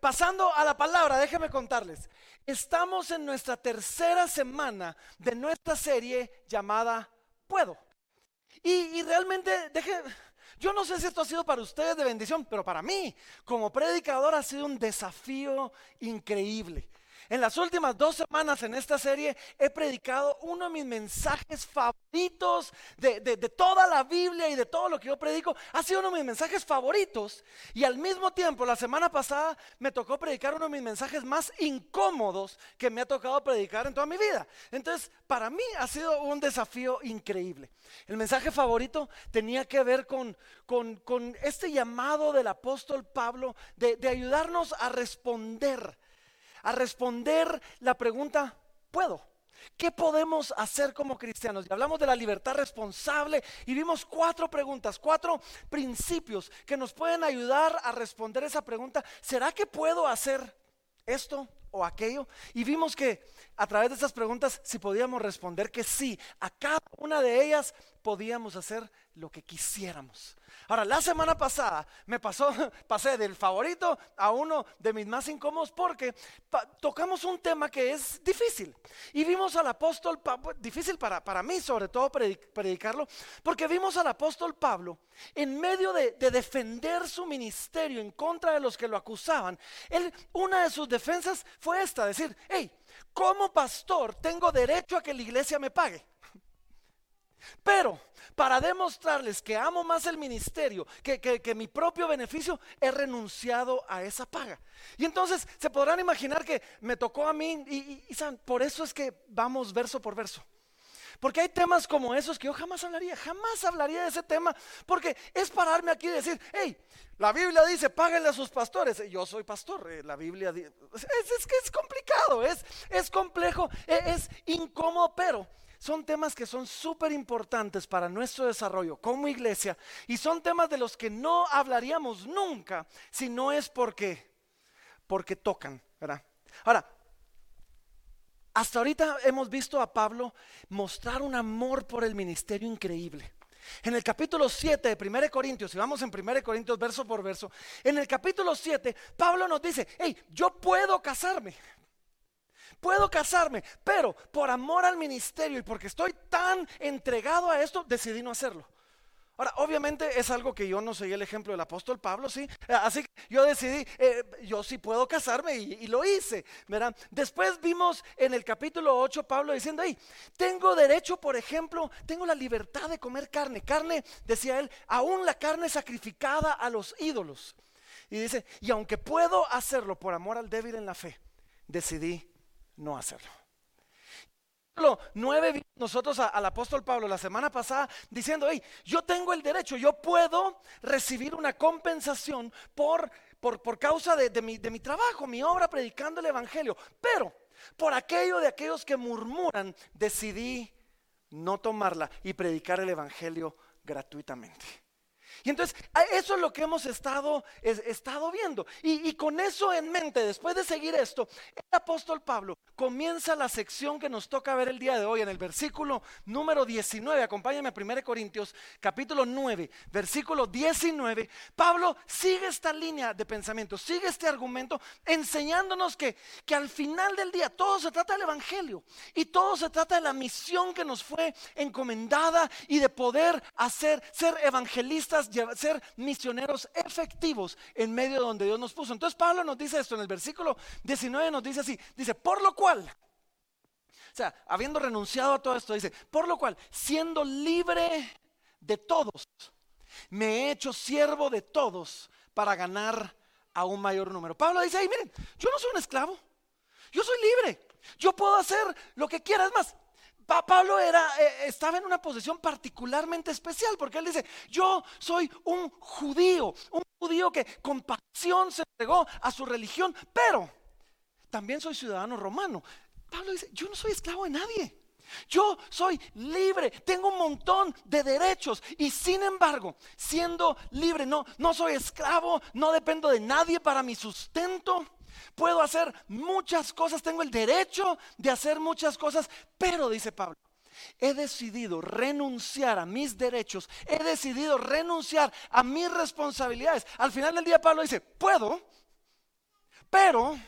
pasando a la palabra, déjenme contarles. Estamos en nuestra tercera semana de nuestra serie llamada Puedo. Y, realmente, yo no sé si esto ha sido para ustedes de bendición, pero para mí, como predicador, ha sido un desafío increíble. En las últimas dos semanas en esta serie he predicado uno de mis mensajes favoritos de, toda la Biblia y de todo lo que yo predico. Ha sido uno de mis mensajes favoritos. Y al mismo tiempo, la semana pasada me tocó predicar uno de mis mensajes más incómodos que me ha tocado predicar en toda mi vida. Entonces, para mí ha sido un desafío increíble. El mensaje favorito tenía que ver con, con, este llamado del apóstol Pablo de, de ayudarnos a responder a responder la pregunta, ¿puedo? ¿Qué podemos hacer como cristianos? Y hablamos de la libertad responsable y vimos cuatro preguntas, cuatro principios que nos pueden ayudar a responder esa pregunta. ¿Será que puedo hacer esto o aquello? Y vimos que a través de esas preguntas, si podíamos responder que sí, a cada una de ellas podíamos hacer lo que quisiéramos. Ahora, la semana pasada me pasó, pasé del favorito a uno de mis más incómodos porque tocamos un tema que es difícil. Y vimos al apóstol Pablo, difícil para, para mí sobre todo predicarlo, porque vimos al apóstol Pablo en medio de, de, defender su ministerio en contra de los que lo acusaban. Él, una de sus defensas fue esta, decir, hey, como pastor tengo derecho a que la iglesia me pague. Pero para demostrarles que amo más el ministerio que, mi propio beneficio, he renunciado a esa paga. Y entonces se podrán imaginar que me tocó a mí y, por eso es que vamos verso por verso. Porque hay temas como esos que yo jamás hablaría, jamás hablaría de ese tema, porque es pararme aquí y decir, hey, la Biblia dice, páguenle a sus pastores. Yo soy pastor, eh, la Biblia dice, es, que es complicado, es, es complejo, e, es incómodo, pero son temas que son súper importantes para nuestro desarrollo como iglesia y son temas de los que no hablaríamos nunca si no es porque, porque tocan, ¿verdad? Ahora, hasta ahorita hemos visto a Pablo mostrar un amor por el ministerio increíble. En el capítulo 7 de 1 Corintios, si vamos en 1 Corintios verso por verso, en el capítulo 7 Pablo nos dice, hey, yo puedo casarme, puedo casarme, pero por amor al ministerio y porque estoy tan entregado a esto, decidí no hacerlo. Ahora, obviamente es algo que yo no soy el ejemplo del apóstol Pablo, ¿sí? Así que yo decidí, eh, yo sí puedo casarme y, lo hice, ¿verdad? Después vimos en el capítulo 8 Pablo diciendo, hey, tengo derecho, por ejemplo, tengo la libertad de comer carne. Carne, decía él, aún la carne sacrificada a los ídolos. Y dice, y aunque puedo hacerlo por amor al débil en la fe, decidí no hacerlo. Nueve nosotros al apóstol Pablo la semana pasada diciendo, hey, yo tengo el derecho, yo puedo recibir una compensación por, por, por causa de, de, mi, de mi trabajo, mi obra predicando el Evangelio, pero por aquello de aquellos que murmuran, decidí no tomarla y predicar el Evangelio gratuitamente. Y entonces, eso es lo que hemos estado, estado viendo. Y, con eso en mente, después de seguir esto, el apóstol Pablo comienza la sección que nos toca ver el día de hoy en el versículo número 19. Acompáñame a 1 Corintios capítulo 9, versículo 19. Pablo sigue esta línea de pensamiento, sigue este argumento, enseñándonos que, que al final del día todo se trata del Evangelio y todo se trata de la misión que nos fue encomendada y de poder hacer, ser evangelistas ser misioneros efectivos en medio de donde Dios nos puso. Entonces Pablo nos dice esto en el versículo 19, nos dice así, dice, por lo cual, o sea, habiendo renunciado a todo esto, dice, por lo cual, siendo libre de todos, me he hecho siervo de todos para ganar a un mayor número. Pablo dice, miren, yo no soy un esclavo, yo soy libre, yo puedo hacer lo que quiera. Es más, Pablo eh, estaba en una posición particularmente especial porque él dice, yo soy un judío, un judío que con pasión se entregó a su religión, pero también soy ciudadano romano. Pablo dice, yo no soy esclavo de nadie. Yo soy libre, tengo un montón de derechos y sin embargo, siendo libre, no, no soy esclavo, no dependo de nadie para mi sustento puedo hacer muchas cosas, tengo el derecho de hacer muchas cosas, pero dice Pablo, he decidido renunciar a mis derechos, he decidido renunciar a mis responsabilidades. Al final del día Pablo dice, puedo, Pero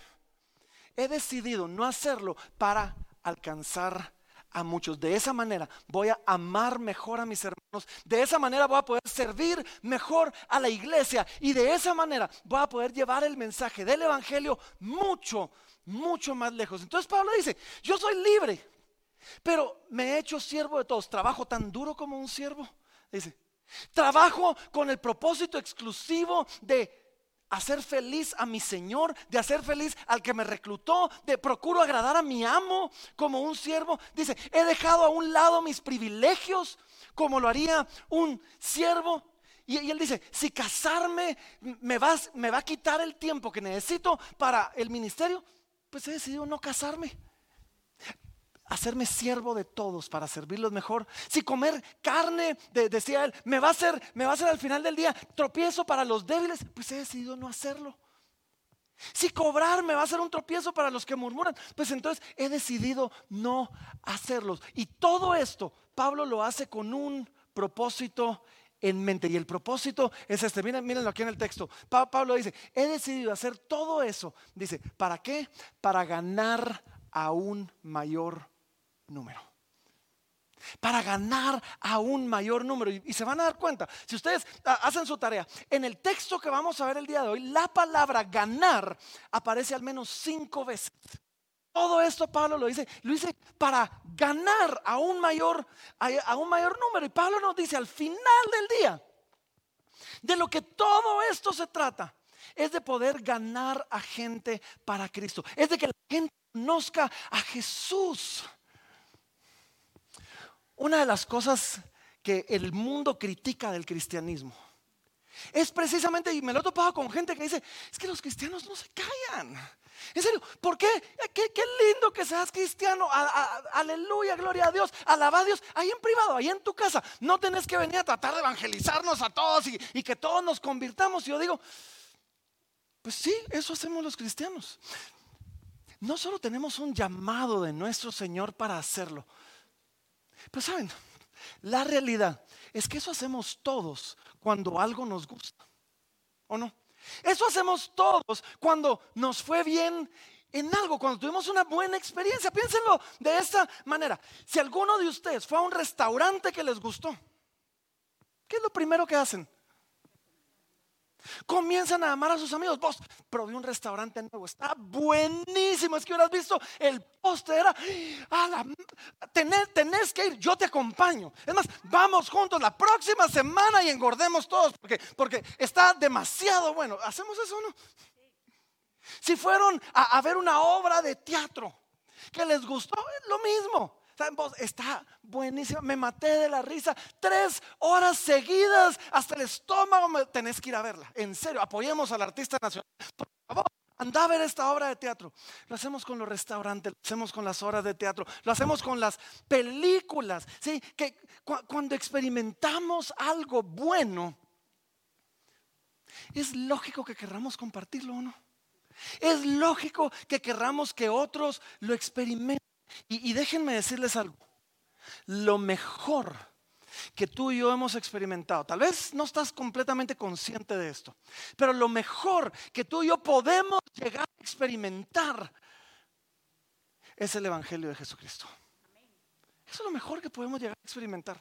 he decidido no hacerlo para alcanzar a muchos. De esa manera voy a amar mejor a mis hermanos. De esa manera voy a poder servir mejor a la iglesia. Y de esa manera voy a poder llevar el mensaje del Evangelio mucho, mucho más lejos. Entonces Pablo dice, yo soy libre, pero me he hecho siervo de todos. Trabajo tan duro como un siervo. Dice, trabajo con el propósito exclusivo de hacer feliz a mi Señor, de hacer feliz al que me reclutó, de procuro agradar a mi amo como un siervo. Dice, he dejado a un lado mis privilegios como lo haría un siervo. Y, él dice, si casarme me, me va a quitar el tiempo que necesito para el ministerio, pues he decidido no casarme hacerme siervo de todos para servirlos mejor. Si comer carne, decía él, me va a hacer, me va a hacer al final del día tropiezo para los débiles, pues he decidido no hacerlo. Si cobrar me va a ser un tropiezo para los que murmuran, pues entonces he decidido no hacerlos. Y todo esto Pablo lo hace con un propósito en mente. Y el propósito es este. Miren, mírenlo aquí en el texto. Pablo dice, he decidido hacer todo eso. Dice, ¿para qué? Para ganar a un mayor número. Para ganar a un mayor número. Y, se van a dar cuenta, si ustedes ah, hacen su tarea, en el texto que vamos a ver el día de hoy, la palabra ganar aparece al menos cinco veces. Todo esto Pablo lo dice, lo dice para ganar a un mayor, a un mayor número. Y Pablo nos dice al final del día, de lo que todo esto se trata, es de poder ganar a gente para Cristo. Es de que la gente conozca a Jesús. Una de las cosas que el mundo critica del cristianismo es precisamente, y me lo he topado con gente que dice, es que los cristianos no se callan. En serio, ¿por qué? Qué, lindo que seas cristiano. aleluya, gloria a Dios. Alaba a Dios. Ahí en privado, ahí en tu casa. No tenés que venir a tratar de evangelizarnos a todos y, y que todos nos convirtamos. Y yo digo, pues sí, eso hacemos los cristianos. No solo tenemos un llamado de nuestro Señor para hacerlo, pero saben, la realidad es que eso hacemos todos cuando algo nos gusta. ¿O no? Eso hacemos todos cuando nos fue bien en algo, cuando tuvimos una buena experiencia. Piénsenlo de esta manera. Si alguno de ustedes fue a un restaurante que les gustó, ¿qué es lo primero que hacen? Comienzan a amar a sus amigos. Vos probé un restaurante nuevo, está buenísimo. Es que hubieras visto el postre, era, tenés, que ir, yo te acompaño. Es más, vamos juntos la próxima semana y engordemos todos porque, porque está demasiado bueno. ¿Hacemos eso o no? Si fueron a, a ver una obra de teatro que les gustó, es lo mismo. Está buenísima. Me maté de la risa. Tres horas seguidas hasta el estómago. tenés que ir a verla. En serio, apoyemos al artista nacional. Por favor, anda a ver esta obra de teatro. Lo hacemos con los restaurantes, lo hacemos con las obras de teatro, lo hacemos con las películas. ¿sí? Que cuando experimentamos algo bueno, es lógico que querramos compartirlo o no. Es lógico que querramos que otros lo experimenten. Y, déjenme decirles algo. Lo mejor que tú y yo hemos experimentado, tal vez no estás completamente consciente de esto, pero lo mejor que tú y yo podemos llegar a experimentar es el Evangelio de Jesucristo. Eso es lo mejor que podemos llegar a experimentar.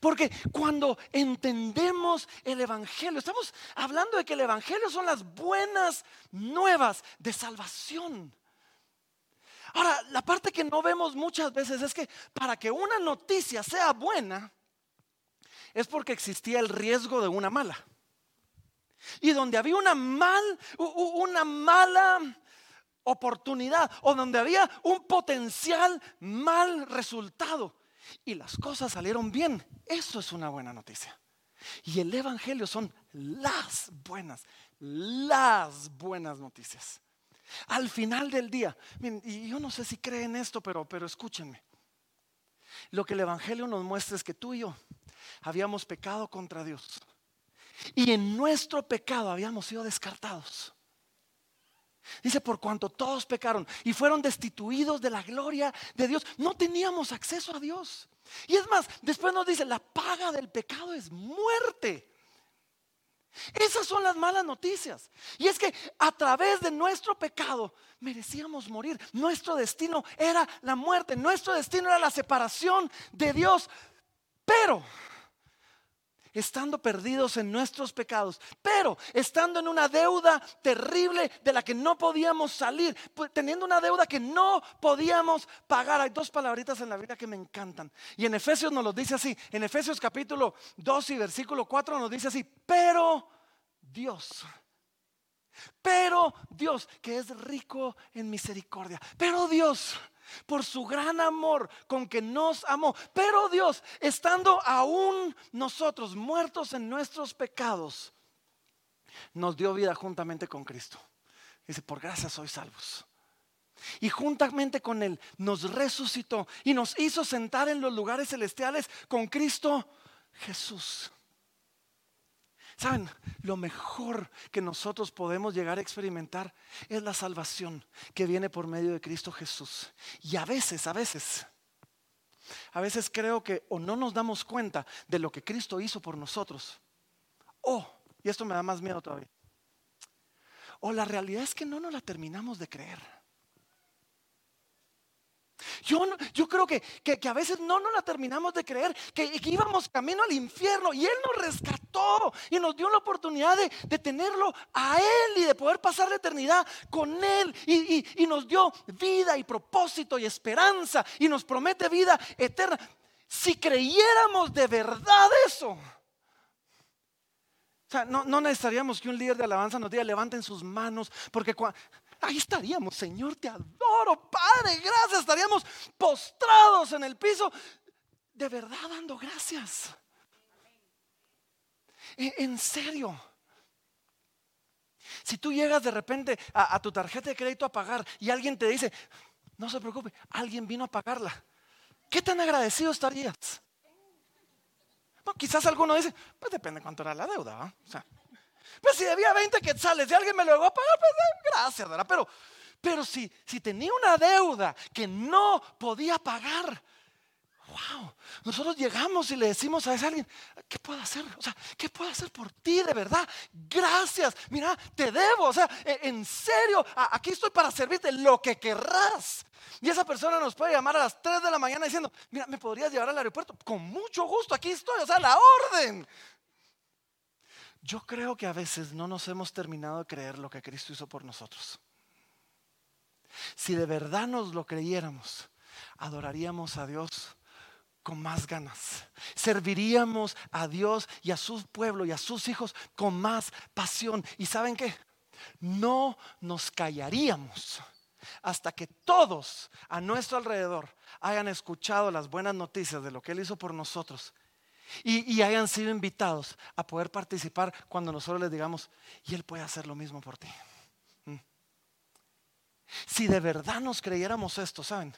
Porque cuando entendemos el Evangelio, estamos hablando de que el Evangelio son las buenas nuevas de salvación. Ahora, la parte que no vemos muchas veces es que para que una noticia sea buena, es porque existía el riesgo de una mala. Y donde había una mal, una mala oportunidad o donde había un potencial mal resultado y las cosas salieron bien, eso es una buena noticia. Y el Evangelio son las buenas, las buenas noticias. Al final del día, y yo no sé si creen esto, pero, pero escúchenme. Lo que el Evangelio nos muestra es que tú y yo habíamos pecado contra Dios. Y en nuestro pecado habíamos sido descartados. Dice, por cuanto todos pecaron y fueron destituidos de la gloria de Dios, no teníamos acceso a Dios. Y es más, después nos dice, la paga del pecado es muerte. Esas son las malas noticias. Y es que a través de nuestro pecado merecíamos morir. Nuestro destino era la muerte. Nuestro destino era la separación de Dios. Pero estando perdidos en nuestros pecados, pero estando en una deuda terrible de la que no podíamos salir, teniendo una deuda que no podíamos pagar. Hay dos palabritas en la Biblia que me encantan. Y en Efesios nos lo dice así, en Efesios capítulo 2 y versículo 4 nos dice así, pero Dios. Pero Dios, que es rico en misericordia. Pero Dios por su gran amor con que nos amó. Pero Dios, estando aún nosotros muertos en nuestros pecados, nos dio vida juntamente con Cristo. Dice, por gracia sois salvos. Y juntamente con Él nos resucitó y nos hizo sentar en los lugares celestiales con Cristo Jesús. Saben, lo mejor que nosotros podemos llegar a experimentar es la salvación que viene por medio de Cristo Jesús. Y a veces, a veces, a veces creo que o no nos damos cuenta de lo que Cristo hizo por nosotros. O, y esto me da más miedo todavía, o la realidad es que no nos la terminamos de creer. Yo, yo creo que, a veces no nos la terminamos de creer, que, íbamos camino al infierno y Él nos rescató y nos dio la oportunidad de, tenerlo a Él y de poder pasar la eternidad con Él y, y nos dio vida y propósito y esperanza y nos promete vida eterna. Si creyéramos de verdad eso, o sea, no, no, necesitaríamos que un líder de alabanza nos diga levanten sus manos, porque ahí estaríamos, Señor, te adoro, Padre, gracias, estaríamos postrados en el piso, de verdad dando gracias. E, en serio. Si tú llegas de repente a, tu tarjeta de crédito a pagar y alguien te dice, no se preocupe, alguien vino a pagarla, ¿qué tan agradecido estarías? No, quizás alguno dice, pues depende cuánto era la deuda, ¿va? O sea, pues si debía 20 quetzales y alguien me lo iba a pagar, pues eh, gracias, ¿verdad? Pero, pero si, si tenía una deuda que no podía pagar, wow, nosotros llegamos y le decimos a ese alguien, ¿qué puedo hacer? O sea, ¿qué puedo hacer por ti de verdad? Gracias, mira, te debo, o sea, e, en serio, aquí estoy para servirte lo que querrás. Y esa persona nos puede llamar a las 3 de la mañana diciendo, mira, ¿me podrías llevar al aeropuerto? Con mucho gusto, aquí estoy, o sea, la orden. Yo creo que a veces no nos hemos terminado de creer lo que Cristo hizo por nosotros. Si de verdad nos lo creyéramos, adoraríamos a Dios con más ganas. Serviríamos a Dios y a su pueblo y a sus hijos con más pasión. ¿Y saben qué? No nos callaríamos hasta que todos a nuestro alrededor hayan escuchado las buenas noticias de lo que Él hizo por nosotros y, hayan sido invitados a poder participar cuando nosotros les digamos, y Él puede hacer lo mismo por ti. Mm. Si de verdad nos creyéramos esto, ¿saben?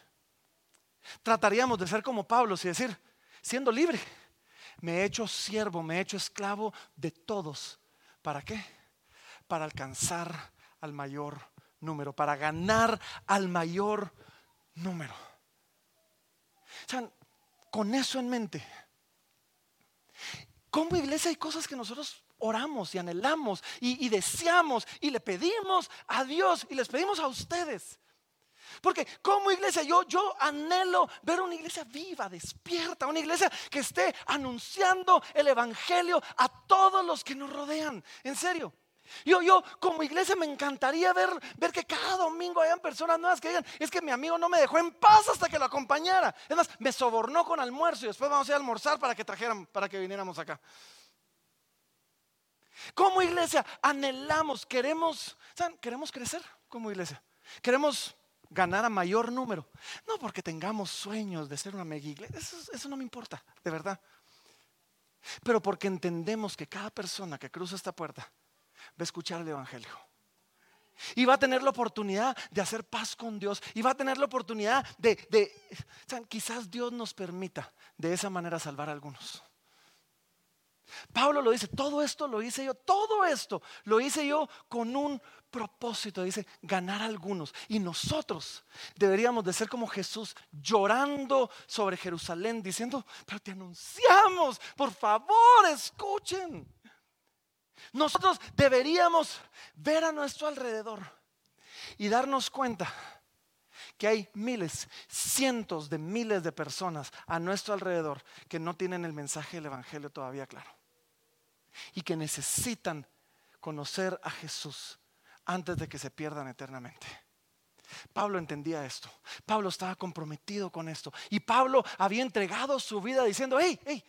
Trataríamos de ser como Pablo y decir, siendo libre, me he hecho siervo, me he hecho esclavo de todos. ¿Para qué? Para alcanzar al mayor número, para ganar al mayor número. con eso en mente, como iglesia hay cosas que nosotros oramos y anhelamos y, deseamos y le pedimos a Dios y les pedimos a ustedes. Porque como iglesia yo, yo anhelo ver una iglesia viva, despierta, una iglesia que esté anunciando el Evangelio a todos los que nos rodean. En serio. Yo, yo como iglesia me encantaría ver, ver que cada domingo hayan personas nuevas que digan, es que mi amigo no me dejó en paz hasta que lo acompañara. Es más, me sobornó con almuerzo y después vamos a ir a almorzar para que trajeran, para que viniéramos acá. Como iglesia anhelamos, queremos, queremos crecer como iglesia. Queremos ganar a mayor número. No porque tengamos sueños de ser una mega iglesia, eso, eso no me importa, de verdad. Pero porque entendemos que cada persona que cruza esta puerta va a escuchar el Evangelio. Y va a tener la oportunidad de hacer paz con Dios. Y va a tener la oportunidad de, quizás Dios nos permita de esa manera salvar a algunos. Pablo lo dice, todo esto lo hice yo, todo esto lo hice yo con un propósito, dice, ganar a algunos. Y nosotros deberíamos de ser como Jesús, llorando sobre Jerusalén, diciendo, pero te anunciamos, por favor, escuchen. Nosotros deberíamos ver a nuestro alrededor y darnos cuenta que hay miles, cientos de miles de personas a nuestro alrededor que no tienen el mensaje del Evangelio todavía claro y que necesitan conocer a Jesús antes de que se pierdan eternamente. Pablo entendía esto. Pablo estaba comprometido con esto. Y Pablo había entregado su vida diciendo, hey, hey,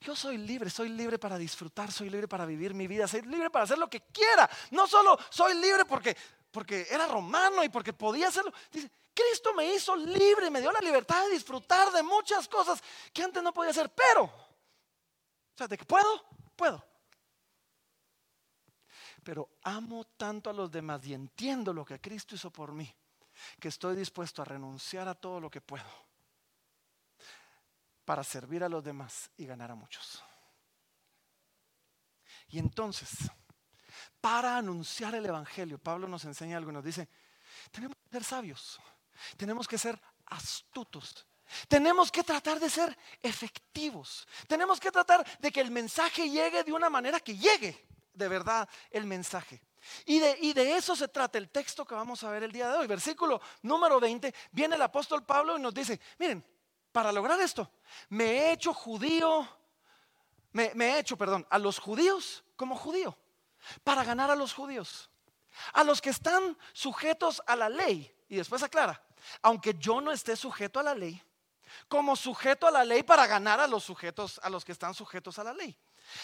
yo soy libre, soy libre para disfrutar, soy libre para vivir mi vida, soy libre para hacer lo que quiera. No solo soy libre porque, porque era romano y porque podía hacerlo. Dice, Cristo me hizo libre, me dio la libertad de disfrutar de muchas cosas que antes no podía hacer. Pero, o sea, de que puedo, puedo. Pero amo tanto a los demás y entiendo lo que Cristo hizo por mí, que estoy dispuesto a renunciar a todo lo que puedo para servir a los demás y ganar a muchos. Y entonces, para anunciar el Evangelio, Pablo nos enseña algo y nos dice, tenemos que ser sabios, tenemos que ser astutos, tenemos que tratar de ser efectivos, tenemos que tratar de que el mensaje llegue de una manera que llegue de verdad el mensaje. Y de, y de, eso se trata el texto que vamos a ver el día de hoy. Versículo número 20, viene el apóstol Pablo y nos dice, miren, para lograr esto. Me he hecho judío, me, he hecho, perdón, a los judíos como judío, para ganar a los judíos, a los que están sujetos a la ley. Y después aclara, aunque yo no esté sujeto a la ley, como sujeto a la ley para ganar a los sujetos, a los que están sujetos a la ley.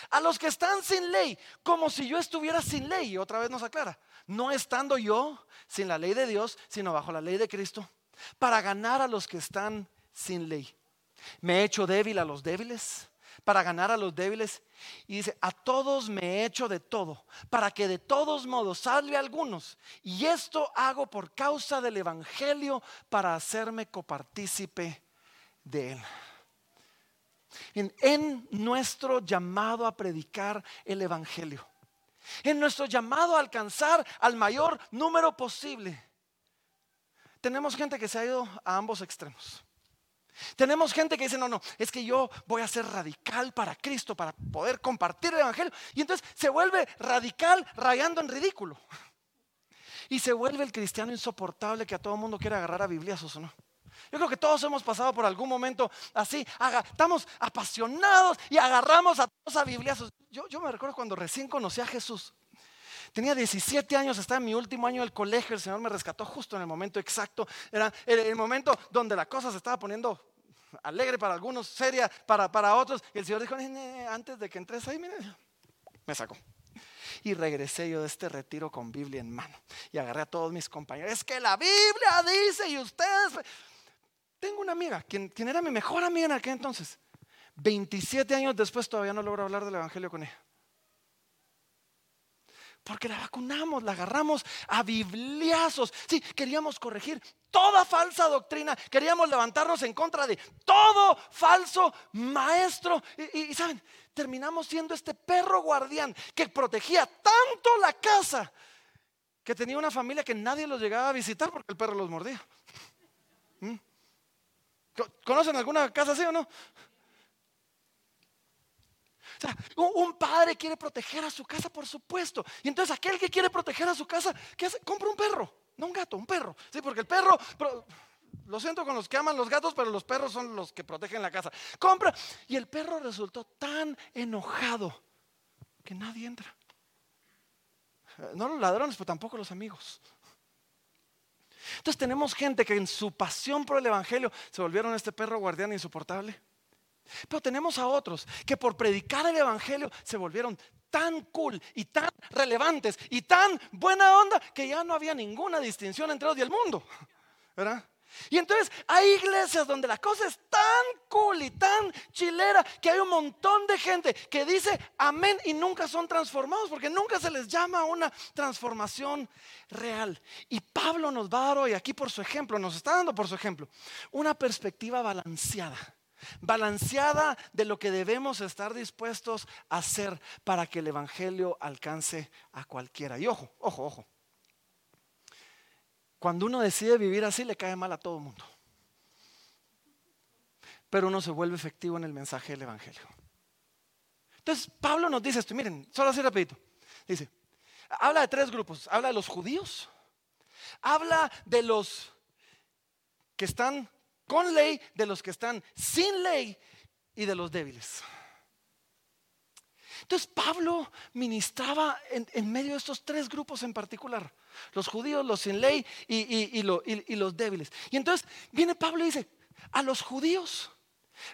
A los que están sin ley, como si yo estuviera sin ley. Y otra vez nos aclara, no estando yo sin la ley de Dios, sino bajo la ley de Cristo, para ganar a los que están sin ley. Me he hecho débil a los débiles para ganar a los débiles. Y dice, a todos me he hecho de todo, para que de todos modos salve a algunos. Y esto hago por causa del Evangelio, para hacerme copartícipe de él. En, en, nuestro llamado a predicar el Evangelio, en nuestro llamado a alcanzar al mayor número posible, tenemos gente que se ha ido a ambos extremos. Tenemos gente que dice, no, no, es que yo voy a ser radical para Cristo, para poder compartir el Evangelio. Y entonces se vuelve radical rayando en ridículo. Y se vuelve el cristiano insoportable que a todo mundo quiere agarrar a bibliazos o no. Yo creo que todos hemos pasado por algún momento así. estamos apasionados y agarramos a todos a bibliazos. Yo, yo me recuerdo cuando recién conocí a Jesús. Tenía 17 años, estaba en mi último año del colegio, el Señor me rescató justo en el momento exacto. Era el, momento donde la cosa se estaba poniendo alegre para algunos, seria para, para otros. Y el Señor dijo, antes de que entres ahí, mire, me sacó. Y regresé yo de este retiro con Biblia en mano. Y agarré a todos mis compañeros. Es que la Biblia dice y ustedes... Tengo una amiga, quien, quien era mi mejor amiga en aquel entonces. 27 años después todavía no logro hablar del Evangelio con ella. Porque la vacunamos, la agarramos a bibliazos. Sí, queríamos corregir toda falsa doctrina. Queríamos levantarnos en contra de todo falso maestro. Y, saben, terminamos siendo este perro guardián que protegía tanto la casa que tenía una familia que nadie los llegaba a visitar porque el perro los mordía. ¿Mm? ¿Conocen alguna casa así o no? Un padre quiere proteger a su casa, por supuesto. Y entonces aquel que quiere proteger a su casa, ¿qué hace? Compra un perro, no un gato, un perro. Sí, porque el perro, lo siento con los que aman los gatos, pero los perros son los que protegen la casa. Compra. Y el perro resultó tan enojado que nadie entra. No los ladrones, pero tampoco los amigos. Entonces tenemos gente que en su pasión por el Evangelio se volvieron este perro guardián insoportable. Pero tenemos a otros que por predicar el Evangelio se volvieron tan cool y tan relevantes y tan buena onda que ya no había ninguna distinción entre ellos y el mundo. ¿Verdad? Y entonces hay iglesias donde la cosa es tan cool y tan chilera que hay un montón de gente que dice amén y nunca son transformados porque nunca se les llama a una transformación real. Y Pablo nos va a dar hoy aquí por su ejemplo, nos está dando por su ejemplo, una perspectiva balanceada balanceada de lo que debemos estar dispuestos a hacer para que el Evangelio alcance a cualquiera. Y ojo, ojo, ojo. Cuando uno decide vivir así le cae mal a todo el mundo. Pero uno se vuelve efectivo en el mensaje del Evangelio. Entonces Pablo nos dice esto, miren, solo así rapidito. Dice, habla de tres grupos, habla de los judíos, habla de los que están con ley, de los que están sin ley y de los débiles. Entonces Pablo ministraba en, medio de estos tres grupos en particular, los judíos, los sin ley y, los débiles. Y entonces viene Pablo y dice, a los judíos,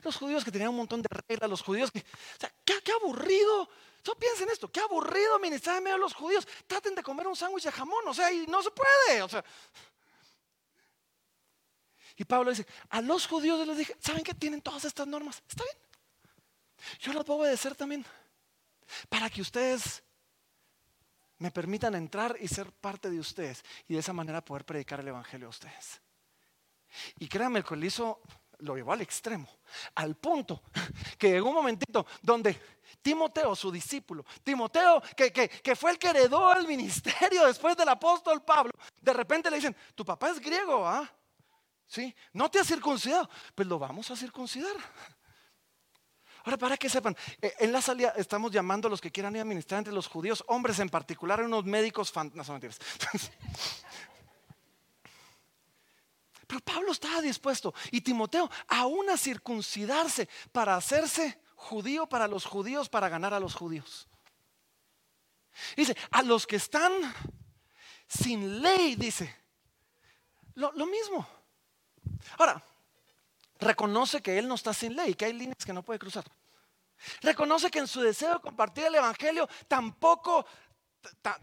los judíos que tenían un montón de reglas, los judíos que, o sea, qué, aburrido. Solo piensen esto, qué aburrido ministrar en medio de los judíos. Traten de comer un sándwich de jamón, o sea, y no se puede. O sea. Y Pablo dice, a los judíos les dije, ¿saben que tienen todas estas normas? Está bien. Yo las puedo obedecer también para que ustedes me permitan entrar y ser parte de ustedes y de esa manera poder predicar el Evangelio a ustedes. Y créanme, el que lo llevó al extremo, al punto que llegó un momentito donde Timoteo, su discípulo, Timoteo, que, que, fue el que heredó el ministerio después del apóstol Pablo, de repente le dicen, tu papá es griego, ¿ah? Sí, no te has circuncidado, pues lo vamos a circuncidar. Ahora, para que sepan, eh, en la salida estamos llamando a los que quieran ir a ministrar entre los judíos, hombres en particular, unos médicos fan... Pero Pablo estaba dispuesto y Timoteo aún a circuncidarse para hacerse judío para los judíos, para ganar a los judíos. Dice, a los que están sin ley, dice, lo mismo. Ahora, reconoce que él no está sin ley, que hay líneas que no puede cruzar. Reconoce que en su deseo de compartir el Evangelio tampoco,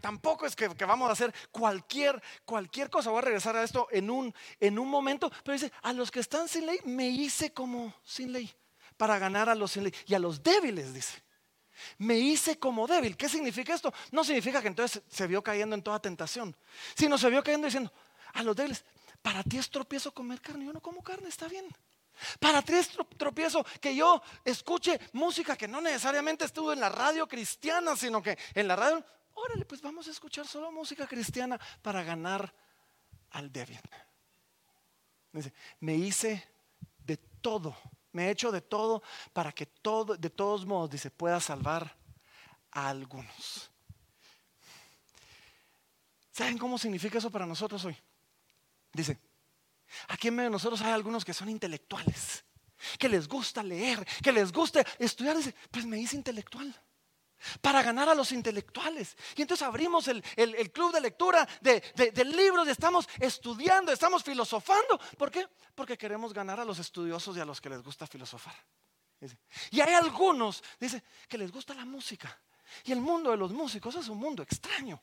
tampoco es que, vamos a hacer cualquier, cualquier cosa. Voy a regresar a esto en un, en un momento. Pero dice, a los que están sin ley, me hice como sin ley para ganar a los sin ley. Y a los débiles, dice. Me hice como débil. ¿Qué significa esto? No significa que entonces se vio cayendo en toda tentación, sino se vio cayendo diciendo, a los débiles, para ti es tropiezo comer carne, yo no como carne, está bien. Para tres tropiezo que yo escuche música que no necesariamente estuvo en la radio cristiana, sino que en la radio, órale, pues vamos a escuchar solo música cristiana para ganar al débil. me hice de todo, me he hecho de todo para que todo, de todos modos, dice, pueda salvar a algunos. ¿Saben cómo significa eso para nosotros hoy? Dice, Aquí en medio de nosotros hay algunos que son intelectuales, que les gusta leer, que les gusta estudiar. Dice, pues me hice intelectual para ganar a los intelectuales. Y entonces abrimos el, club de lectura de, libros y estamos estudiando, estamos filosofando. ¿Por qué? Porque queremos ganar a los estudiosos y a los que les gusta filosofar. Y hay algunos, dice, que les gusta la música. Y el mundo de los músicos es un mundo extraño.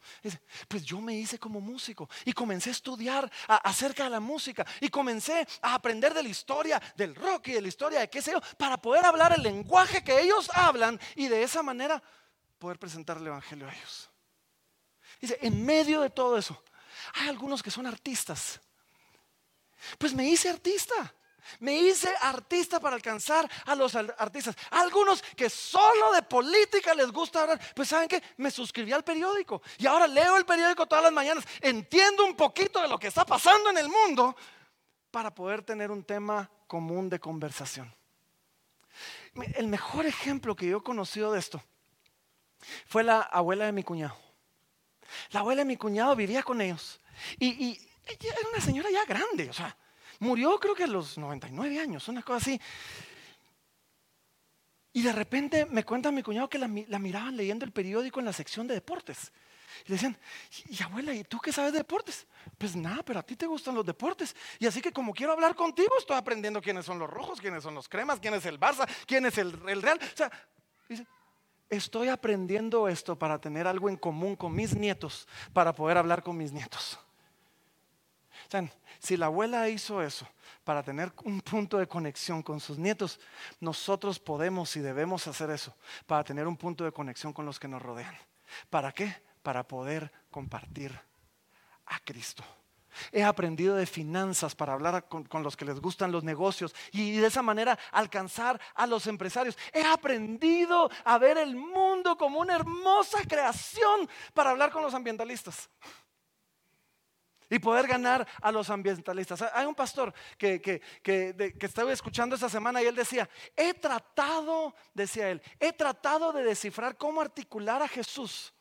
Pues yo me hice como músico y comencé a estudiar acerca de la música y comencé a aprender de la historia del rock y de la historia de qué sé yo, para poder hablar el lenguaje que ellos hablan y de esa manera poder presentar el Evangelio a ellos. Dice, en medio de todo eso, hay algunos que son artistas. Pues me hice artista. Me hice artista para alcanzar a los artistas. Algunos que solo de política les gusta hablar, pues saben que me suscribí al periódico y ahora leo el periódico todas las mañanas, entiendo un poquito de lo que está pasando en el mundo para poder tener un tema común de conversación. El mejor ejemplo que yo he conocido de esto fue la abuela de mi cuñado. La abuela de mi cuñado vivía con ellos y, ella era una señora ya grande, o sea, Murió creo que a los 99 años, una cosa así. Y de repente me cuenta mi cuñado que la, miraban leyendo el periódico en la sección de deportes. Y le decían, y abuela, ¿y tú qué sabes de deportes? Pues nada, pero a ti te gustan los deportes. Y así que como quiero hablar contigo, estoy aprendiendo quiénes son los rojos, quiénes son los cremas, quién es el Barça, quién es el, el Real. O sea, dice, estoy aprendiendo esto para tener algo en común con mis nietos, para poder hablar con mis nietos. Si la abuela hizo eso para tener un punto de conexión con sus nietos, nosotros podemos y debemos hacer eso para tener un punto de conexión con los que nos rodean. ¿Para qué? Para poder compartir a Cristo. He aprendido de finanzas para hablar con, con, los que les gustan los negocios y de esa manera alcanzar a los empresarios. He aprendido a ver el mundo como una hermosa creación para hablar con los ambientalistas. Y poder ganar a los ambientalistas. Hay un pastor que, que, que, estaba escuchando esta semana y él decía, he tratado, decía él, he tratado de descifrar cómo articular a Jesús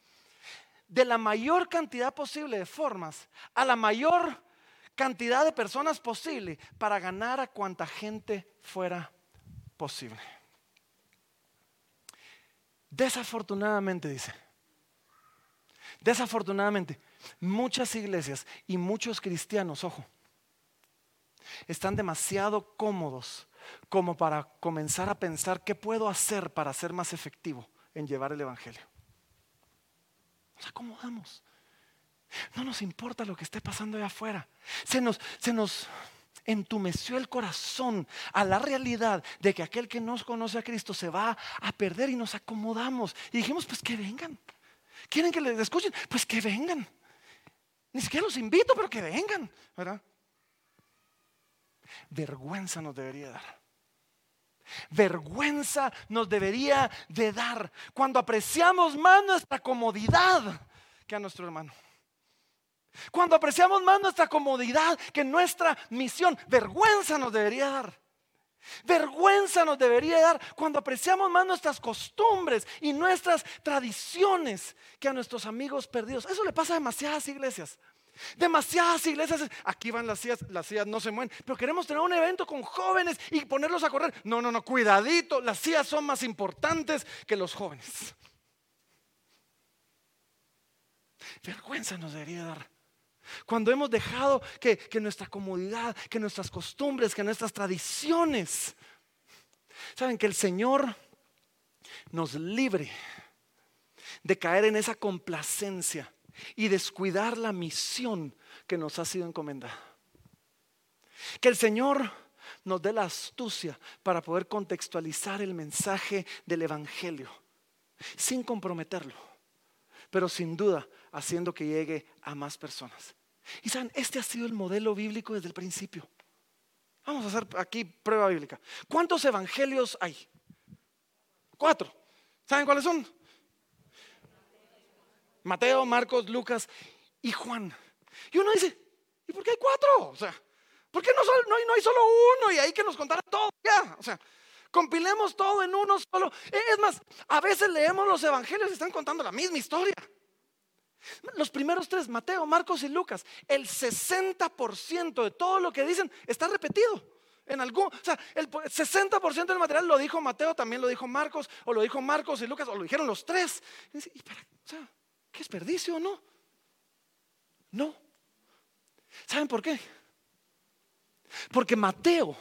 de la mayor cantidad posible de formas a la mayor cantidad de personas posible para ganar a cuanta gente fuera posible. Desafortunadamente, dice, desafortunadamente, muchas iglesias y muchos cristianos, ojo, están demasiado cómodos como para comenzar a pensar qué puedo hacer para ser más efectivo en llevar el Evangelio. Nos acomodamos. No nos importa lo que esté pasando allá afuera. Se nos, se nos entumeció el corazón a la realidad de que aquel que nos conoce a Cristo se va a perder y nos acomodamos. Y dijimos, pues que vengan. ¿Quieren que les escuchen? Pues que vengan. Ni siquiera los invito, pero que vengan, ¿verdad? Vergüenza nos debería dar. Vergüenza nos debería de dar cuando apreciamos más nuestra comodidad que a nuestro hermano. Cuando apreciamos más nuestra comodidad que nuestra misión, vergüenza nos debería dar. Vergüenza nos debería dar cuando apreciamos más nuestras costumbres y nuestras tradiciones que a nuestros amigos perdidos. Eso le pasa a demasiadas iglesias. Demasiadas iglesias, aquí van las sillas, las sillas no se mueven, pero queremos tener un evento con jóvenes y ponerlos a correr. No, no, no, cuidadito, las sillas son más importantes que los jóvenes. Vergüenza nos debería dar cuando hemos dejado que, nuestra comodidad, que nuestras costumbres, que nuestras tradiciones, saben que el Señor nos libre de caer en esa complacencia y descuidar la misión que nos ha sido encomendada. Que el Señor nos dé la astucia para poder contextualizar el mensaje del Evangelio sin comprometerlo, pero sin duda haciendo que llegue a más personas. Y saben, este ha sido el modelo bíblico desde el principio. Vamos a hacer aquí prueba bíblica. ¿Cuántos evangelios hay? Cuatro. ¿Saben cuáles son? Mateo, Marcos, Lucas y Juan. Y uno dice, ¿y por qué hay cuatro? O sea, ¿por qué no, hay, solo uno y ahí que nos contara todo? Ya, o sea, compilemos todo en uno solo. Es más, a veces leemos los evangelios y están contando la misma historia. Los primeros tres, Mateo, Marcos y Lucas, el 60% de todo lo que dicen está repetido. En algún, o sea, el 60% del material lo dijo Mateo, también lo dijo Marcos, o lo dijo Marcos y Lucas, o lo dijeron los tres. O sea, ¿qué desperdicio no? No. ¿Saben por qué? Porque Mateo,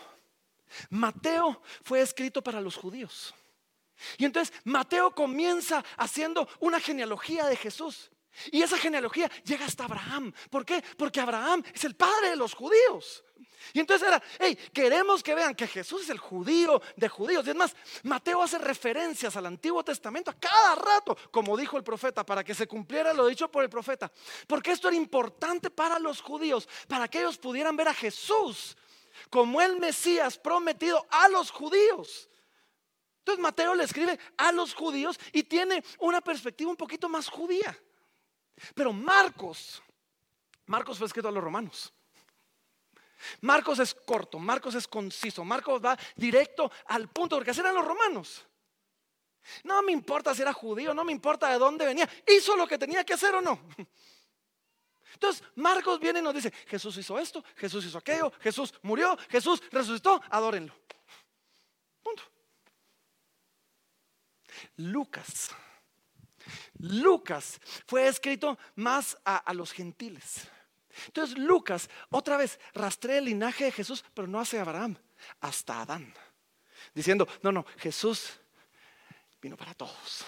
Mateo fue escrito para los judíos. Y entonces Mateo comienza haciendo una genealogía de Jesús. Y esa genealogía llega hasta Abraham. ¿Por qué? Porque Abraham es el padre de los judíos. Y entonces era, hey, queremos que vean que Jesús es el judío de judíos. Y es más, Mateo hace referencias al Antiguo Testamento a cada rato, como dijo el profeta, para que se cumpliera lo dicho por el profeta. Porque esto era importante para los judíos, para que ellos pudieran ver a Jesús como el Mesías prometido a los judíos. Entonces Mateo le escribe a los judíos y tiene una perspectiva un poquito más judía. Pero Marcos, Marcos fue escrito a los romanos. Marcos es corto, Marcos es conciso, Marcos va directo al punto, porque así eran los romanos. No me importa si era judío, no me importa de dónde venía, hizo lo que tenía que hacer o no. Entonces Marcos viene y nos dice, Jesús hizo esto, Jesús hizo aquello, Jesús murió, Jesús resucitó, adórenlo. Lucas Lucas fue escrito más a, los gentiles. Entonces Lucas otra vez rastrea el linaje de Jesús, pero no hace Abraham, hasta Adán. Diciendo, no, no, Jesús vino para todos.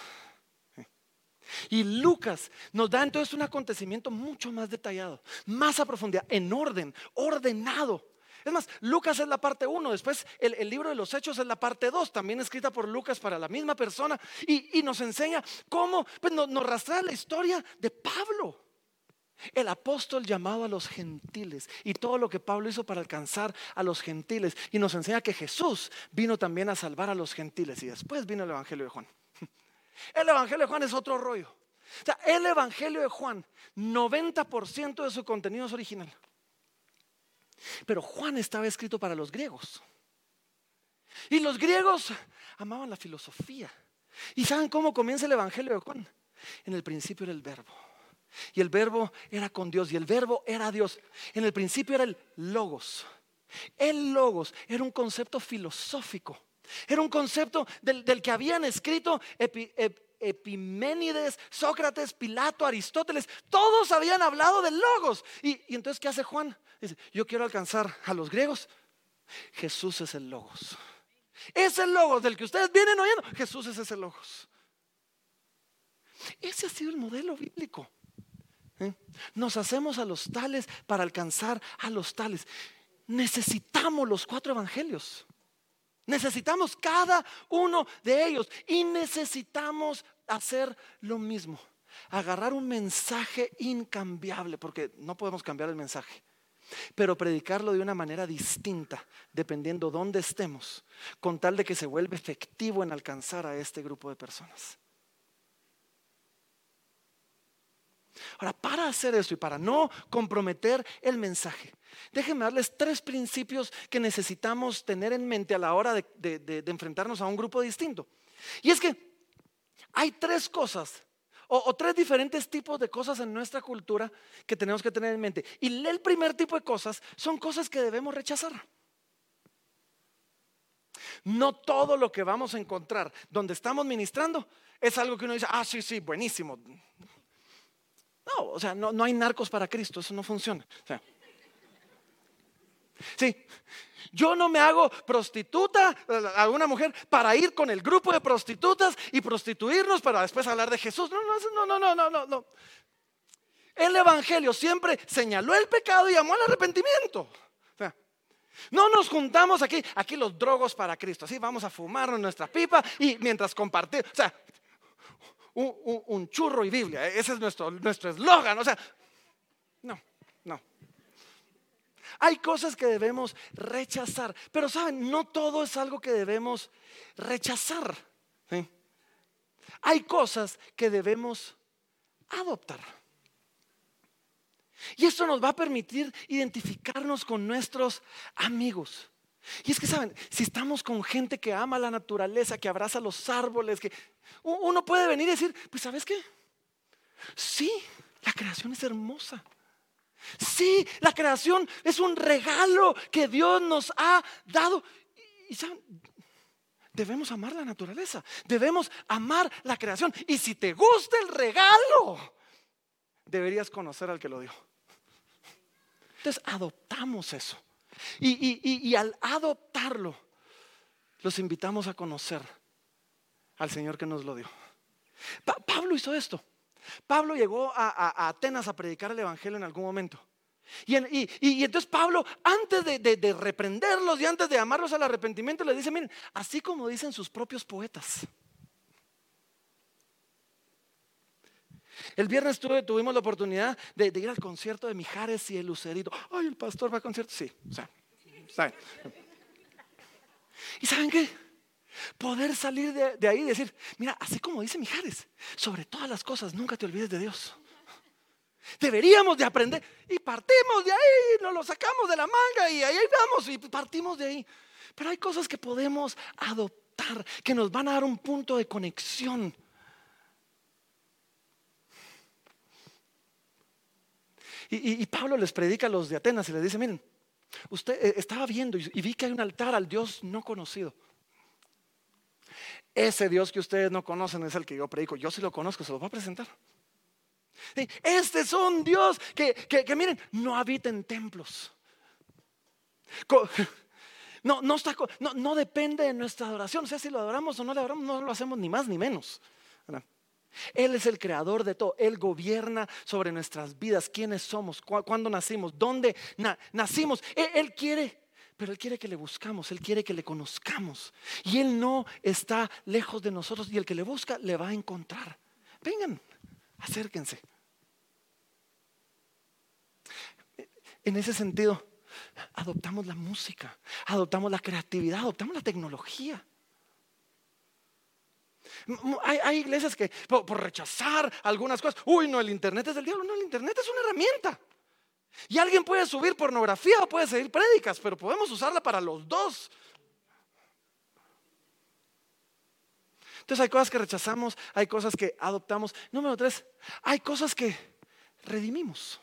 Y Lucas nos da entonces un acontecimiento mucho más detallado, más a profundidad, en orden, ordenado. Es más, Lucas es la parte 1, después el, libro de los Hechos es la parte 2, también escrita por Lucas para la misma persona, y, nos enseña cómo, pues nos, nos rastrea la historia de Pablo. El apóstol llamado a los gentiles y todo lo que Pablo hizo para alcanzar a los gentiles. Y nos enseña que Jesús vino también a salvar a los gentiles. Y después vino el Evangelio de Juan. El Evangelio de Juan es otro rollo. O sea, el Evangelio de Juan, 90% de su contenido es original. Pero Juan estaba escrito para los griegos. Y los griegos amaban la filosofía. ¿Y saben cómo comienza el Evangelio de Juan? En el principio era el verbo. Y el verbo era con Dios y el verbo era Dios. En el principio era el logos. El logos era un concepto filosófico. Era un concepto del, que habían escrito Epiménides, Sócrates, Pilato, Aristóteles. Todos habían hablado del logos. Y, y entonces, ¿qué hace Juan? Dice, yo quiero alcanzar a los griegos. Jesús es el logos. Es el logos del que ustedes vienen oyendo. Jesús es ese logos. Ese ha sido el modelo bíblico. ¿eh? Nos hacemos a los tales para alcanzar a los tales. Necesitamos los cuatro evangelios. Necesitamos cada uno de ellos y necesitamos hacer lo mismo. Agarrar un mensaje incambiable, porque no podemos cambiar el mensaje, pero predicarlo de una manera distinta, dependiendo dónde estemos, con tal de que se vuelva efectivo en alcanzar a este grupo de personas. Ahora, para hacer eso y para no comprometer el mensaje, déjenme darles tres principios que necesitamos tener en mente a la hora de, enfrentarnos a un grupo distinto. Y es que hay tres cosas o, tres diferentes tipos de cosas en nuestra cultura que tenemos que tener en mente. Y el primer tipo de cosas son cosas que debemos rechazar. No todo lo que vamos a encontrar donde estamos ministrando es algo que uno dice, ah, sí, sí, buenísimo. No, o sea, no, hay narcos para Cristo, eso no funciona. sí, yo no me hago prostituta a una mujer para ir con el grupo de prostitutas y prostituirnos para después hablar de Jesús. No, no, no, no, no, no, no. El Evangelio siempre señaló el pecado y llamó al arrepentimiento. no nos juntamos aquí, aquí los drogos para Cristo. Así vamos a fumarnos nuestra pipa y mientras compartimos. O sea, un, churro y Biblia. Ese es nuestro eslogan. o sea, no, no. Hay cosas que debemos rechazar, pero saben, no todo es algo que debemos rechazar. Hay cosas que debemos adoptar. Y esto nos va a permitir identificarnos con nuestros amigos. Y es que, ¿saben? Si estamos con gente que ama la naturaleza, que abraza los árboles, que uno puede venir y decir, pues ¿sabes qué? Sí, la creación es hermosa. Sí, la creación es un regalo que Dios nos ha dado. Y, ¿saben? Debemos amar la naturaleza, debemos amar la creación. Y si te gusta el regalo, deberías conocer al que lo dio. Entonces adoptamos eso. Y, al adoptarlo, los invitamos a conocer al Señor que nos lo dio. Pablo hizo esto. Pablo llegó a, Atenas a predicar el Evangelio en algún momento. Y, entonces Pablo, antes de, de, reprenderlos y antes de amarlos al arrepentimiento, le dice, miren, así como dicen sus propios poetas. El viernes tuvimos la oportunidad de, ir al concierto de Mijares y el Lucerito. Ay, el pastor va a concierto. Sí, o ¿saben? ¿Y saben qué? Poder salir de, ahí y decir, mira, así como dice Mijares, sobre todas las cosas, nunca te olvides de Dios. Deberíamos de aprender y partimos de ahí, nos lo sacamos de la manga y ahí vamos y partimos de ahí. Pero hay cosas que podemos adoptar, que nos van a dar un punto de conexión Y, Pablo les predica a los de Atenas y les dice, miren, usted eh, estaba viendo y, vi que hay un altar al Dios no conocido. Ese Dios que ustedes no conocen es el que yo predico. Yo sí lo conozco, se lo voy a presentar. Este es un Dios que, que, miren, no habita en templos. No, no, está, no, no, depende de nuestra adoración. O sea, si lo adoramos o no lo adoramos, no lo hacemos ni más ni menos. Él es el creador de todo. Él gobierna sobre nuestras vidas, quiénes somos, cuándo nacimos, dónde nacimos. Él, quiere, pero Él quiere que le buscamos, Él quiere que le conozcamos. Y Él no está lejos de nosotros y el que le busca le va a encontrar. Vengan, acérquense. En ese sentido, adoptamos la música, adoptamos la creatividad, adoptamos la tecnología. Hay, iglesias que por, por, rechazar algunas cosas, uy, no, el Internet es del diablo, no, el Internet es una herramienta. Y alguien puede subir pornografía o puede seguir prédicas, pero podemos usarla para los dos. Entonces hay cosas que rechazamos, hay cosas que adoptamos. Número tres, hay cosas que redimimos.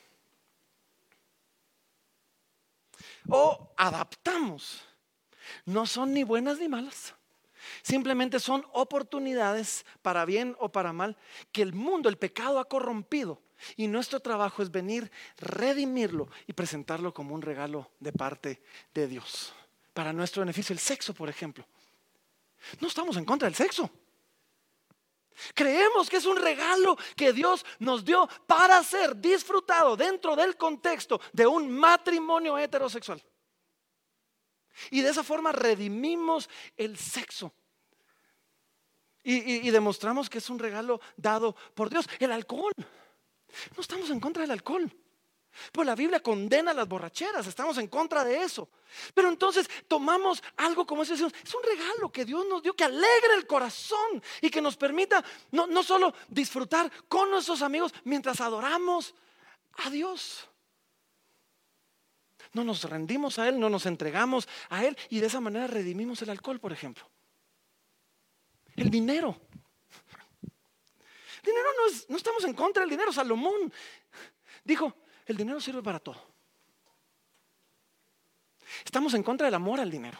O adaptamos. No son ni buenas ni malas. Simplemente son oportunidades para bien o para mal que el mundo, el pecado ha corrompido. Y nuestro trabajo es venir, redimirlo y presentarlo como un regalo de parte de Dios. Para nuestro beneficio, el sexo, por ejemplo. No estamos en contra del sexo. Creemos que es un regalo que Dios nos dio para ser disfrutado dentro del contexto de un matrimonio heterosexual. Y de esa forma redimimos el sexo. Y, demostramos que es un regalo dado por Dios. El alcohol. No estamos en contra del alcohol. Pues la Biblia condena las borracheras, estamos en contra de eso. Pero entonces tomamos algo como eso, es un regalo que Dios nos dio, que alegre el corazón y que nos permita no, no solo disfrutar con nuestros amigos mientras adoramos a Dios. No nos rendimos a Él, no nos entregamos a Él y de esa manera redimimos el alcohol, por ejemplo. El dinero. Dinero no, es, no estamos en contra del dinero. Salomón dijo, el dinero sirve para todo. Estamos en contra del amor al dinero.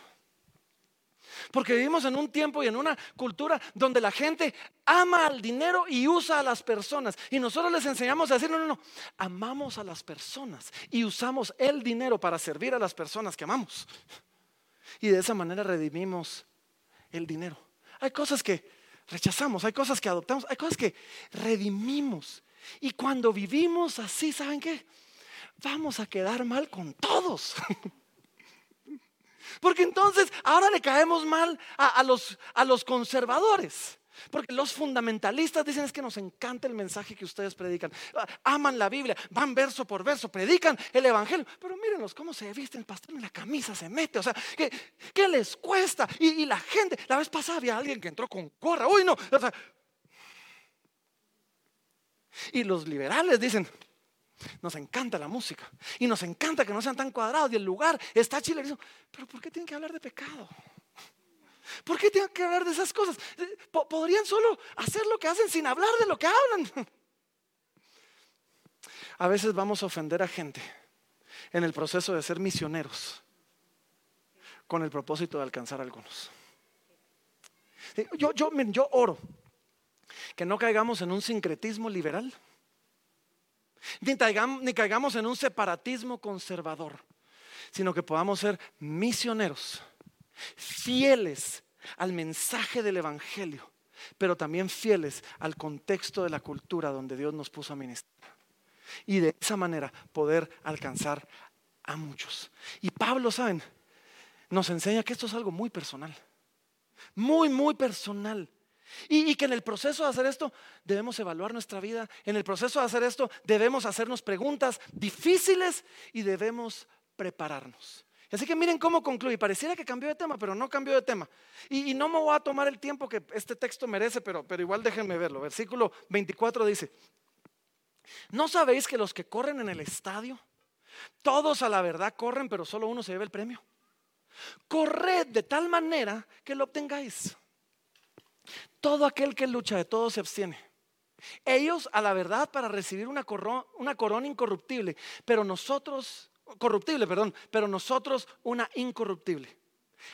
Porque vivimos en un tiempo y en una cultura donde la gente ama al dinero y usa a las personas. Y nosotros les enseñamos a decir, no, no, no, amamos a las personas y usamos el dinero para servir a las personas que amamos. Y de esa manera redimimos el dinero. Hay cosas que rechazamos, hay cosas que adoptamos, hay cosas que redimimos. Y cuando vivimos así, ¿saben qué? Vamos a quedar mal con todos. Porque entonces ahora le caemos mal a, los, a los conservadores. Porque los fundamentalistas dicen es que nos encanta el mensaje que ustedes predican. Ah, aman la Biblia, van verso por verso, predican el Evangelio. Pero mírenlos cómo se visten, el pastor en la camisa se mete. O sea, ¿qué, les cuesta? Y, la gente, la vez pasada había alguien que entró con gorra. Uy, no. Y los liberales dicen, nos encanta la música y nos encanta que no sean tan cuadrados y el lugar está chile. Pero ¿por qué tienen que hablar de pecado? ¿Por qué tienen que hablar de esas cosas? Podrían solo hacer lo que hacen sin hablar de lo que hablan. A veces vamos a ofender a gente en el proceso de ser misioneros con el propósito de alcanzar a algunos. Yo oro que no caigamos en un sincretismo liberal, ni caigamos, en un separatismo conservador, sino que podamos ser misioneros, fieles al mensaje del Evangelio, pero también fieles al contexto de la cultura donde Dios nos puso a ministrar. Y de esa manera poder alcanzar a muchos. Y Pablo, ¿saben? Nos enseña que esto es algo muy personal. Muy, muy personal. Y, que en el proceso de hacer esto debemos evaluar nuestra vida. En el proceso de hacer esto debemos hacernos preguntas difíciles y debemos prepararnos. Así que miren cómo concluye. Pareciera que cambió de tema, pero no cambió de tema. Y, no me voy a tomar el tiempo que este texto merece, pero, pero igual déjenme verlo. Versículo 24 dice, ¿no sabéis que los que corren en el estadio, todos a la verdad corren, pero solo uno se lleva el premio? Corred de tal manera que lo obtengáis. Todo aquel que lucha de todo se abstiene. Ellos a la verdad para recibir una, una corona incorruptible, pero nosotros, corruptible, perdón, pero nosotros una incorruptible.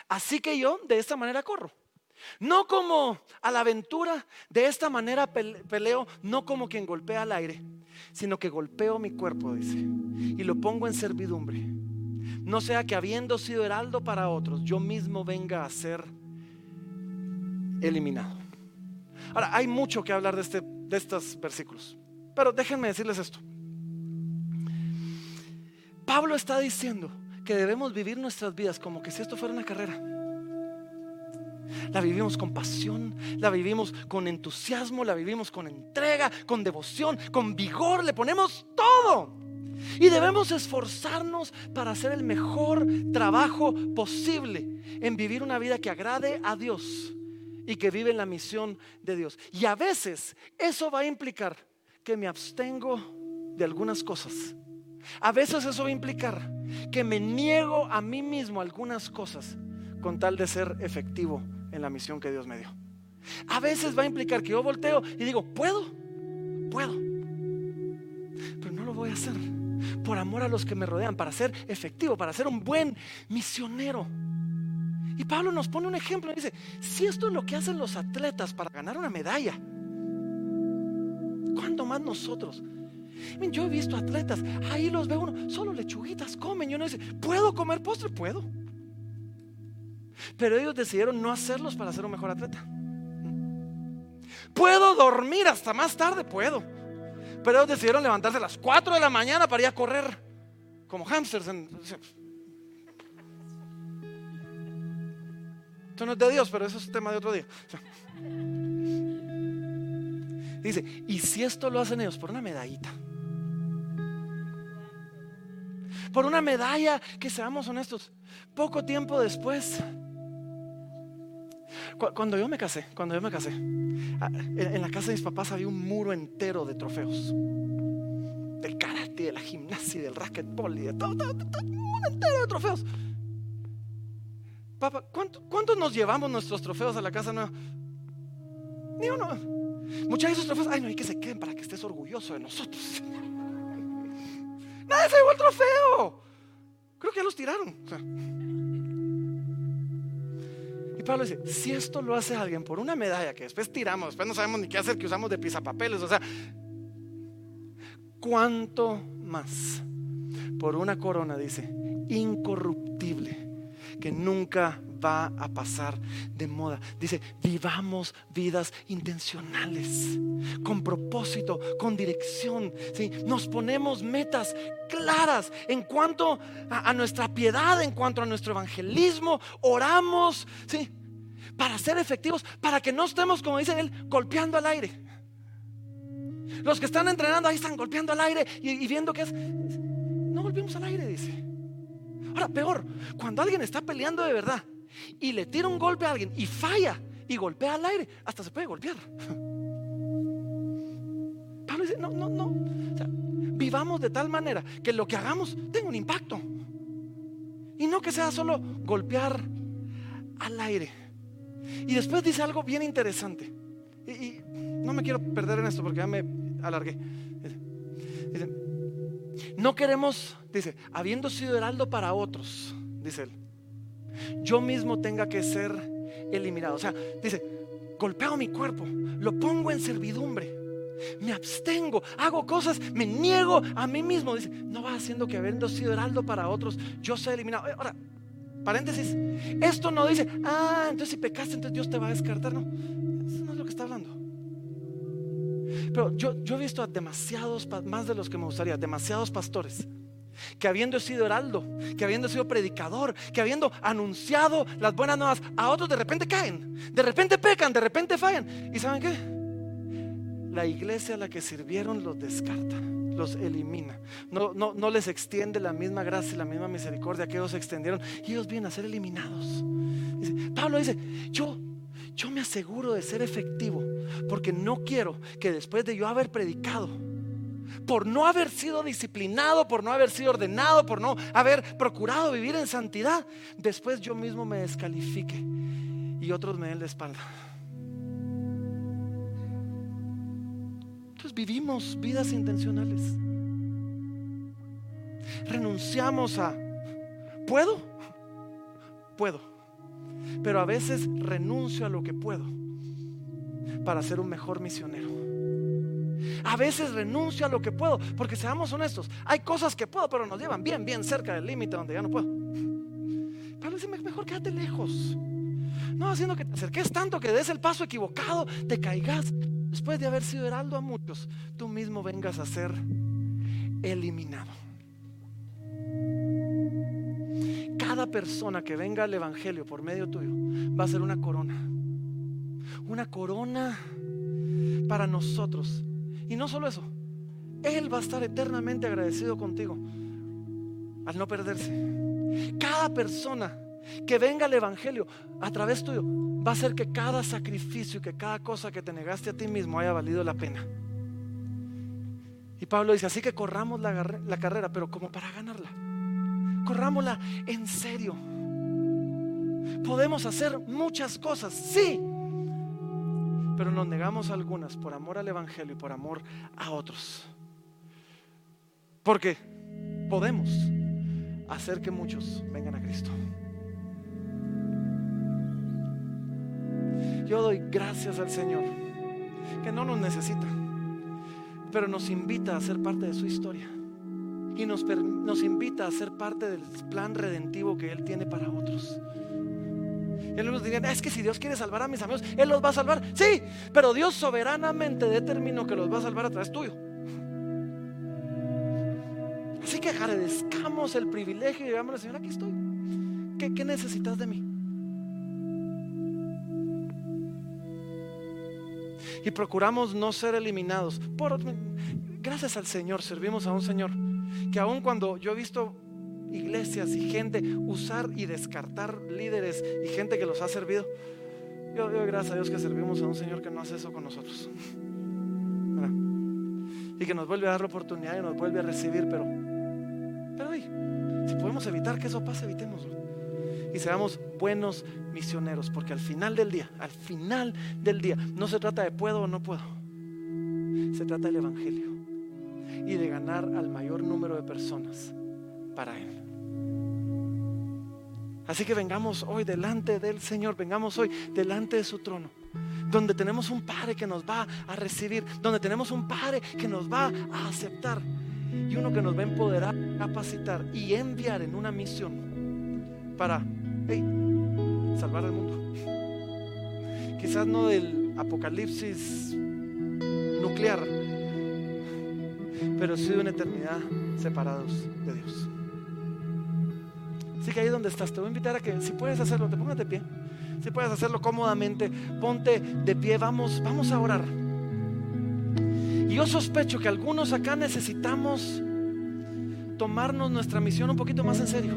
Así que yo de esta manera corro. No como a la aventura, de esta manera peleo, no como quien golpea al aire, sino que golpeo mi cuerpo, dice, y lo pongo en servidumbre. No sea que habiendo sido heraldo para otros, yo mismo venga a ser eliminado. Ahora, hay mucho que hablar de, este, de estos versículos, pero déjenme decirles esto. Pablo está diciendo que debemos vivir nuestras vidas como que si esto fuera una carrera. La vivimos con pasión, la vivimos con entusiasmo, la vivimos con entrega, con devoción, con vigor, le ponemos todo. Y debemos esforzarnos para hacer el mejor trabajo posible en vivir una vida que agrade a Dios y que vive en la misión de Dios. Y a veces eso va a implicar que me abstengo de algunas cosas. A veces eso va a implicar que me niego a mí mismo algunas cosas con tal de ser efectivo en la misión que Dios me dio. A veces va a implicar que yo volteo y digo, puedo, puedo, pero no lo voy a hacer por amor a los que me rodean, para ser efectivo, para ser un buen misionero. Y Pablo nos pone un ejemplo y dice, si esto es lo que hacen los atletas para ganar una medalla, ¿cuánto más nosotros? Yo he visto atletas, ahí los veo uno, solo lechuguitas comen. Y uno dice, ¿puedo comer postre? Puedo. Pero ellos decidieron no hacerlos para ser un mejor atleta. ¿Puedo dormir hasta más tarde? Puedo. Pero ellos decidieron levantarse a las 4 de la mañana para ir a correr como hamsters. Esto no es de Dios, pero eso es tema de otro día. Dice, y si esto lo hacen ellos por una medallita, por una medalla que seamos honestos, poco tiempo después, cuando yo me casé, cuando yo me casé, en la casa de mis papás había un muro entero de trofeos. Del karate, de la gimnasia, del racquetball y de todo, todo, todo, un muro entero de trofeos. Papá, ¿cuántos nos llevamos nuestros trofeos a la casa nueva? Ni uno. Muchos de esos trofeos, ay, no hay que se queden para que estés orgulloso de nosotros. Nadie se llevó el trofeo. Creo que ya los tiraron. Y Pablo dice, si esto lo hace alguien por una medalla que después tiramos, después no sabemos ni qué hacer, que usamos de pisapapeles, o sea, ¿cuánto más? Por una corona, dice, incorruptible que nunca va a pasar de moda. Dice, vivamos vidas intencionales, con propósito, con dirección. ¿sí? Nos ponemos metas claras en cuanto a, nuestra piedad, en cuanto a nuestro evangelismo. Oramos, ¿sí? Para ser efectivos, para que no estemos, como dice él, golpeando al aire. Los que están entrenando ahí están golpeando al aire y, viendo que es... No golpeemos al aire, dice. Ahora, peor, cuando alguien está peleando de verdad y le tira un golpe a alguien y falla y golpea al aire, hasta se puede golpear. Pablo dice, no, no, no. vivamos de tal manera que lo que hagamos tenga un impacto. Y no que sea solo golpear al aire. Y después dice algo bien interesante. Y, no me quiero perder en esto porque ya me alargué. Dice, no queremos, dice, habiendo sido heraldo para otros, dice él, yo mismo tenga que ser eliminado. O sea, dice, golpeo mi cuerpo, lo pongo en servidumbre, me abstengo, hago cosas, me niego a mí mismo. Dice, no va haciendo que habiendo sido heraldo para otros, yo sea eliminado. Ahora, paréntesis, esto no dice, ah, entonces si pecaste, entonces Dios te va a descartar. No, eso no es lo que está hablando. Pero yo, yo he visto a demasiados, más de los que me gustaría, demasiados pastores que habiendo sido heraldo, que habiendo sido predicador, que habiendo anunciado las buenas nuevas, a otros de repente caen, de repente pecan, de repente fallan. ¿Y saben qué? La iglesia a la que sirvieron los descarta, los elimina. No, no, no les extiende la misma gracia y la misma misericordia que ellos extendieron y ellos vienen a ser eliminados. Pablo dice, yo, yo me aseguro de ser efectivo porque no quiero que después de yo haber predicado, por no haber sido disciplinado, por no haber sido ordenado, por no haber procurado vivir en santidad, después yo mismo me descalifique y otros me den la espalda. Entonces vivimos vidas intencionales. Renunciamos a, ¿puedo? Puedo. Pero a veces renuncio a lo que puedo para ser un mejor misionero. A veces renuncio a lo que puedo, porque seamos honestos, hay cosas que puedo, pero nos llevan bien, bien cerca del límite donde ya no puedo. Pablo dice, mejor quédate lejos. No haciendo que te acerques tanto que des el paso equivocado, te caigas. Después de haber sido heraldo a muchos, tú mismo vengas a ser eliminado. Cada persona que venga al Evangelio por medio tuyo va a ser una corona. Una corona para nosotros y no solo eso, Él va a estar eternamente agradecido contigo al no perderse. Cada persona Que venga el Evangelio a través tuyo. Va a hacer que cada sacrificio, que cada cosa que te negaste a ti mismo haya valido la pena. Y Pablo dice, así que corramos la, la carrera, pero como para ganarla. Corrámosla en serio. Podemos hacer muchas cosas, sí, pero nos negamos algunas por amor al Evangelio y por amor a otros. Porque podemos hacer que muchos vengan a Cristo. Yo doy gracias al Señor, que no nos necesita, pero nos invita a ser parte de su historia. Y nos, nos invita a ser parte del plan redentivo que Él tiene para otros. Él nos diría, es que si Dios quiere salvar a mis amigos, Él los va a salvar. Sí, pero Dios soberanamente determinó que los va a salvar a través tuyo. Así que agradezcamos el privilegio y digamos, Señor, aquí estoy. ¿Qué, ¿Qué necesitas de mí? Y procuramos no ser eliminados. Por, gracias al Señor, servimos a un Señor que aun cuando yo he visto iglesias y gente usar y descartar líderes y gente que los ha servido. Yo doy gracias a Dios que servimos a un Señor que no hace eso con nosotros. Y que nos vuelve a dar la oportunidad y nos vuelve a recibir, pero, pero si podemos evitar que eso pase, evitémoslo. Y seamos buenos misioneros, porque al final del día, al final del día, no se trata de puedo o no puedo. Se trata del Evangelio y de ganar al mayor número de personas para Él. Así que vengamos hoy delante del Señor, vengamos hoy delante de su trono, donde tenemos un Padre que nos va a recibir, donde tenemos un Padre que nos va a aceptar y uno que nos va a empoderar, capacitar y enviar en una misión para salvar al mundo. Quizás no del apocalipsis nuclear, pero sí de una eternidad separados de Dios. Así que ahí donde estás, te voy a invitar a que si puedes hacerlo, te pongas de pie. Si puedes hacerlo cómodamente, ponte de pie, vamos, vamos a orar. Y yo sospecho que algunos acá necesitamos tomarnos nuestra misión un poquito más en serio.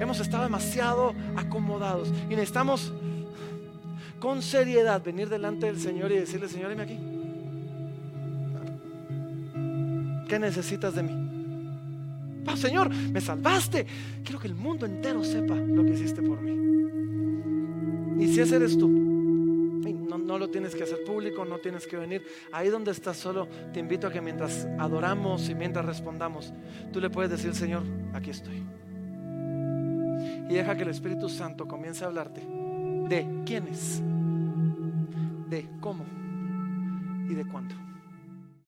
Hemos estado demasiado acomodados y necesitamos con seriedad venir delante del Señor y decirle, Señor, dime aquí. ¿Qué necesitas de mí? Señor, me salvaste. Quiero que el mundo entero sepa lo que hiciste por mí. Y si ese eres tú, no, no, lo tienes que hacer público, no tienes que venir. Ahí donde estás solo, te invito a que mientras adoramos y mientras respondamos, tú le puedes decir, Señor, aquí estoy. Y deja que el Espíritu Santo comience a hablarte de quién es, de cómo y de cuándo.